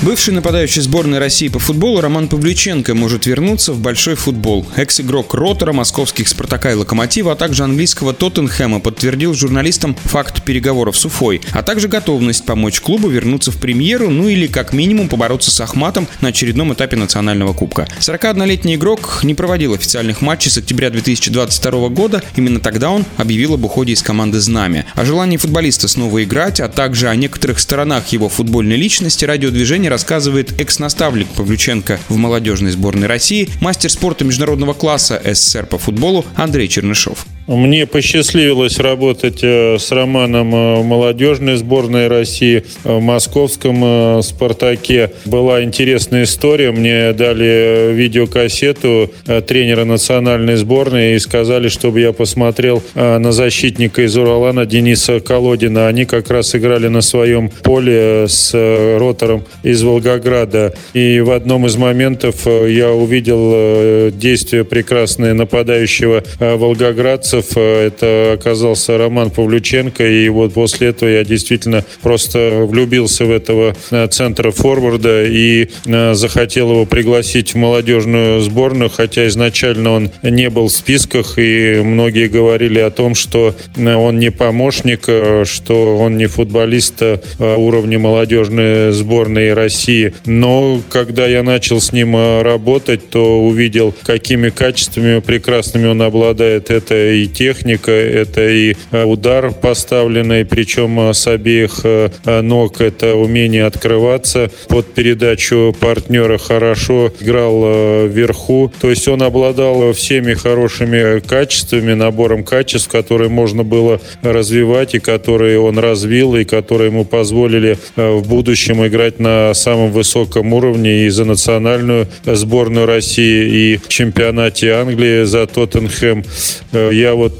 Бывший нападающий сборной России по футболу Роман Павлюченко может вернуться в большой футбол. Экс-игрок Ротора, московских «Спартака» и «Локомотива», а также английского «Тоттенхэма» подтвердил журналистам факт переговоров с Уфой, а также готовность помочь клубу вернуться в премьеру, ну или как минимум побороться с Ахматом на очередном этапе национального кубка. 41-летний игрок не проводил официальных матчей с октября 2022 года, именно тогда он объявил об уходе из команды «Знамя». О желании футболиста снова играть, а также о некоторых сторонах его футбольной личности радиодвижение рассказывает экс-наставник Павлюченко в молодежной сборной России, мастер спорта международного класса СССР по футболу Андрей Чернышов. Мне посчастливилось работать э, с Романом э, молодежной сборной России, в московском э, «Спартаке». Была интересная история. Мне дали видеокассету тренера национальной сборной и сказали, чтобы я посмотрел на защитника из Уралана Дениса Колодина. Они как раз играли на своем поле с ротором из Волгограда. И в одном из моментов я увидел действие прекрасное нападающего волгоградца финансов э, это оказался Роман Павлюченко, и вот после этого я действительно просто влюбился в этого э, центра форварда и э, захотел его пригласить в молодежную сборную, хотя изначально он не был в списках, и многие говорили о том, что он не помощник, что он не футболист уровня молодежной сборной России. Но когда я начал с ним работать, то увидел, какими качествами прекрасными он обладает. Это и техника, это и э, удар поставленный, причем э, с обеих э, ног, это умение открываться под передачу партнера хорошо, играл вверху. То есть он обладал всеми хорошими качествами, набором качеств, которые можно было развивать и которые он развил, и которые ему позволили в будущем играть на самом высоком уровне и за национальную сборную России, и в чемпионате Англии за Тоттенхэм. Я вот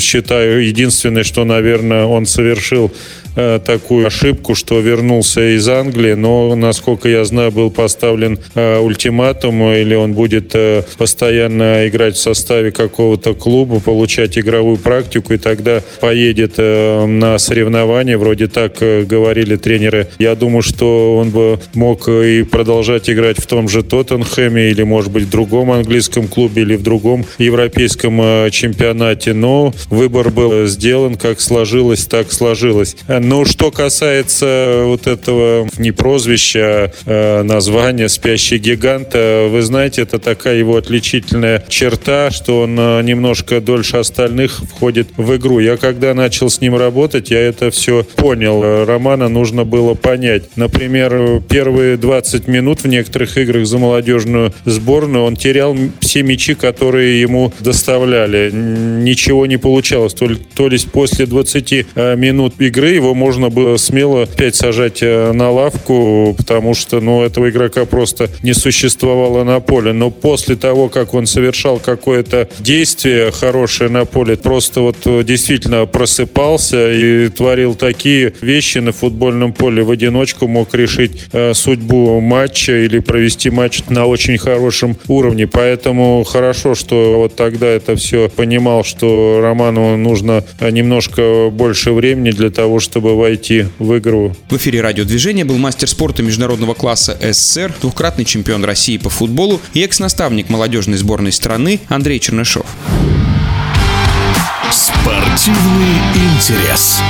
считаю, единственное, что, наверное, он совершил Э, такую ошибку, что вернулся из Англии, но, насколько я знаю, был поставлен э, ультиматум, или он будет э, постоянно играть в составе какого-то клуба, получать игровую практику, и тогда поедет на соревнования, вроде так говорили тренеры. Я думаю, что он бы мог и продолжать играть в том же Тоттенхэме, или, может быть, в другом английском клубе, или в другом европейском чемпионате, но выбор был сделан, как сложилось, так сложилось. Ну, что касается вот этого не прозвища, а названия «Спящий гигант», вы знаете, это такая его отличительная черта, что он а, немножко дольше остальных входит в игру. Я когда начал с ним работать, я это все понял. Романа нужно было понять. Например, первые 20 минут в некоторых играх за молодежную сборную он терял все мячи, которые ему доставляли. Ничего не получалось. То, то есть после 20 а, минут игры его его можно было смело опять сажать э, на лавку, потому что, ну, этого игрока просто не существовало на поле. Но после того, как он совершал какое-то действие хорошее на поле, просто вот э, действительно просыпался и творил такие вещи на футбольном поле в одиночку, мог решить э, судьбу матча или провести матч на очень хорошем уровне. Поэтому хорошо, что вот тогда это все понимал, что Роману нужно немножко больше времени для того, чтобы чтобы войти в игру. В эфире радиодвижения был мастер спорта международного класса СССР, двукратный чемпион России по футболу и экс-наставник молодежной сборной страны Андрей Чернышов. Спортивный интерес.